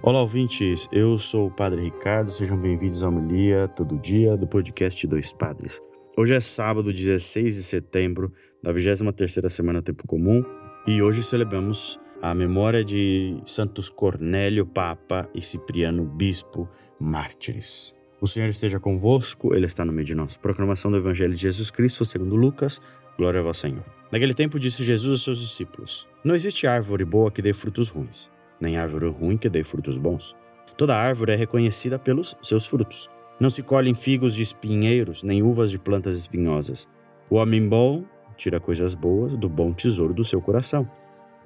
Olá, ouvintes. Eu sou o Padre Ricardo. Sejam bem-vindos à homilia todo dia do podcast Dois Padres. Hoje é sábado, 16 de setembro da 23ª semana Tempo Comum e hoje celebramos a memória de Santos Cornélio Papa e Cipriano Bispo mártires. O Senhor esteja convosco, Ele está no meio de nós. Proclamação do Evangelho de Jesus Cristo segundo Lucas. Glória a vós, Senhor. Naquele tempo disse Jesus aos seus discípulos: Não existe árvore boa que dê frutos ruins nem árvore ruim que dê frutos bons. Toda árvore é reconhecida pelos seus frutos. Não se colhem figos de espinheiros, nem uvas de plantas espinhosas. O homem bom tira coisas boas do bom tesouro do seu coração.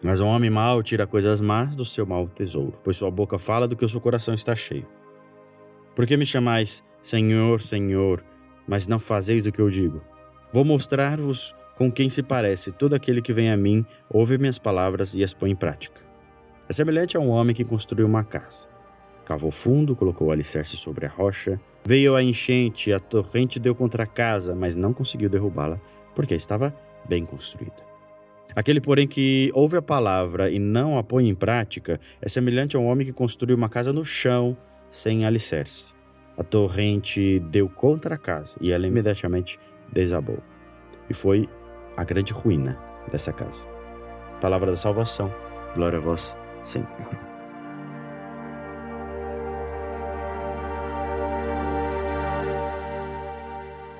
Mas o homem mau tira coisas más do seu mau tesouro, pois sua boca fala do que o seu coração está cheio. Por que me chamais Senhor, Senhor, mas não fazeis o que eu digo? Vou mostrar-vos com quem se parece todo aquele que vem a mim, ouve minhas palavras e as põe em prática. É semelhante a um homem que construiu uma casa. Cavou fundo, colocou o alicerce sobre a rocha. Veio a enchente, a torrente deu contra a casa, mas não conseguiu derrubá-la, porque estava bem construída. Aquele, porém, que ouve a palavra e não a põe em prática é semelhante a um homem que construiu uma casa no chão, sem alicerce. A torrente deu contra a casa e ela imediatamente desabou. E foi a grande ruína dessa casa. Palavra da salvação. Glória a vós, Senhor.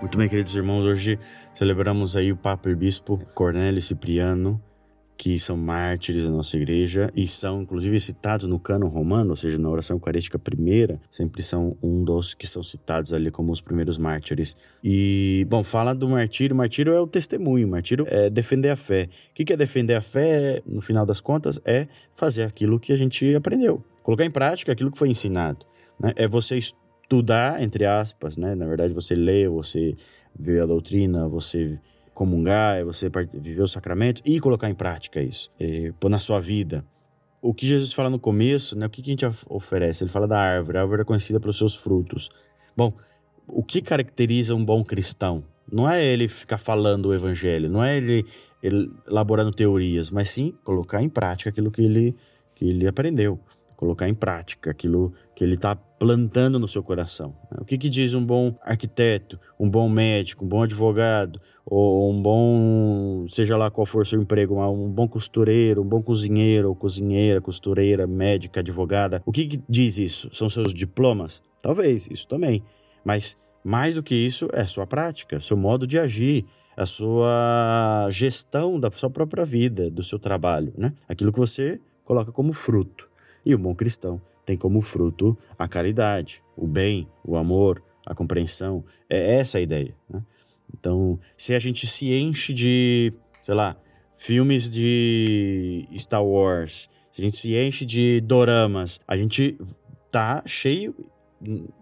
Muito bem, queridos irmãos, hoje celebramos aí o Papa e Bispo Cornélio Cipriano, que são mártires da nossa igreja e são inclusive citados no cano romano, ou seja, na oração eucarística primeira, sempre são um dos que são citados ali como os primeiros mártires. E, bom, fala do martírio, martírio é o testemunho, martírio é defender a fé. O que é defender a fé, no final das contas, é fazer aquilo que a gente aprendeu, colocar em prática aquilo que foi ensinado. Né? É você estudar, entre aspas, né? na verdade você lê, você vê a doutrina, você comungar, é você viver os sacramentos e colocar em prática isso, pôr na sua vida. O que Jesus fala no começo, né, o que, que a gente oferece? Ele fala da árvore, a árvore é conhecida pelos seus frutos. Bom, o que caracteriza um bom cristão? Não é ele ficar falando o evangelho, não é ele, ele elaborando teorias, mas sim colocar em prática aquilo que ele, que ele aprendeu colocar em prática aquilo que ele está plantando no seu coração. Né? O que, que diz um bom arquiteto, um bom médico, um bom advogado, ou um bom, seja lá qual for seu emprego, um bom costureiro, um bom cozinheiro, ou cozinheira, costureira, médica, advogada. O que, que diz isso? São seus diplomas? Talvez, isso também. Mas mais do que isso é sua prática, seu modo de agir, a sua gestão da sua própria vida, do seu trabalho, né? Aquilo que você coloca como fruto. E o bom cristão tem como fruto a caridade, o bem, o amor, a compreensão. É essa a ideia. Né? Então, se a gente se enche de, sei lá, filmes de Star Wars, se a gente se enche de doramas, a gente tá cheio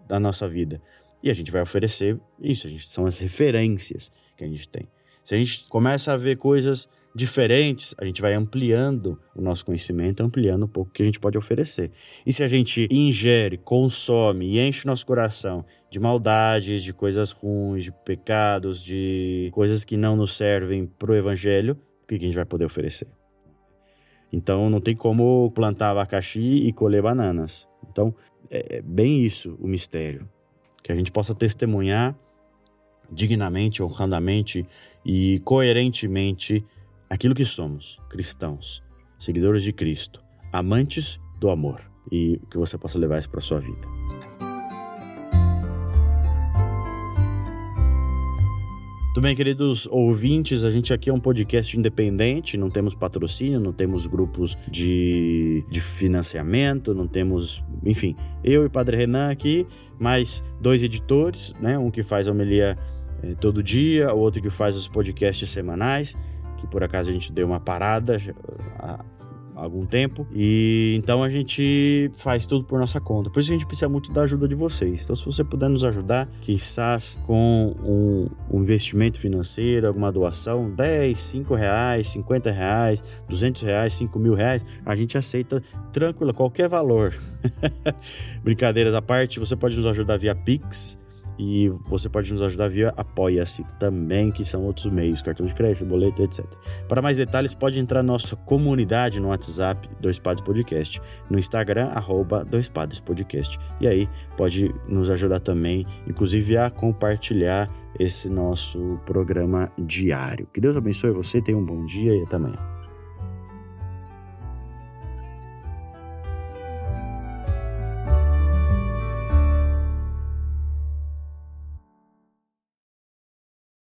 da nossa vida. E a gente vai oferecer isso, a gente, são as referências que a gente tem. Se a gente começa a ver coisas diferentes, a gente vai ampliando o nosso conhecimento, ampliando um pouco o que a gente pode oferecer. E se a gente ingere, consome e enche nosso coração de maldades, de coisas ruins, de pecados, de coisas que não nos servem para o evangelho, o que a gente vai poder oferecer? Então não tem como plantar abacaxi e colher bananas. Então é bem isso o mistério. Que a gente possa testemunhar dignamente, honradamente e coerentemente aquilo que somos, cristãos, seguidores de Cristo, amantes do amor e que você possa levar isso para sua vida. Tudo bem, queridos ouvintes, a gente aqui é um podcast independente, não temos patrocínio, não temos grupos de, de financiamento, não temos, enfim, eu e Padre Renan aqui, mais dois editores, né? Um que faz a homilia eh, todo dia, o outro que faz os podcasts semanais que por acaso a gente deu uma parada há algum tempo. E então a gente faz tudo por nossa conta. Por isso a gente precisa muito da ajuda de vocês. Então, se você puder nos ajudar, quizás com um, um investimento financeiro, alguma doação, 10, 5 reais, 50 reais, 200 reais, 5 mil reais, a gente aceita tranquilo, qualquer valor. Brincadeiras à parte, você pode nos ajudar via Pix E você pode nos ajudar via Apoia-se também, que são outros meios, cartão de crédito, boleto, etc. Para mais detalhes, pode entrar na nossa comunidade no WhatsApp, Dois Padres Podcast, no Instagram, arroba Dois Padres Podcast. E aí pode nos ajudar também, inclusive a compartilhar esse nosso programa diário. Que Deus abençoe você, tenha um bom dia e até amanhã.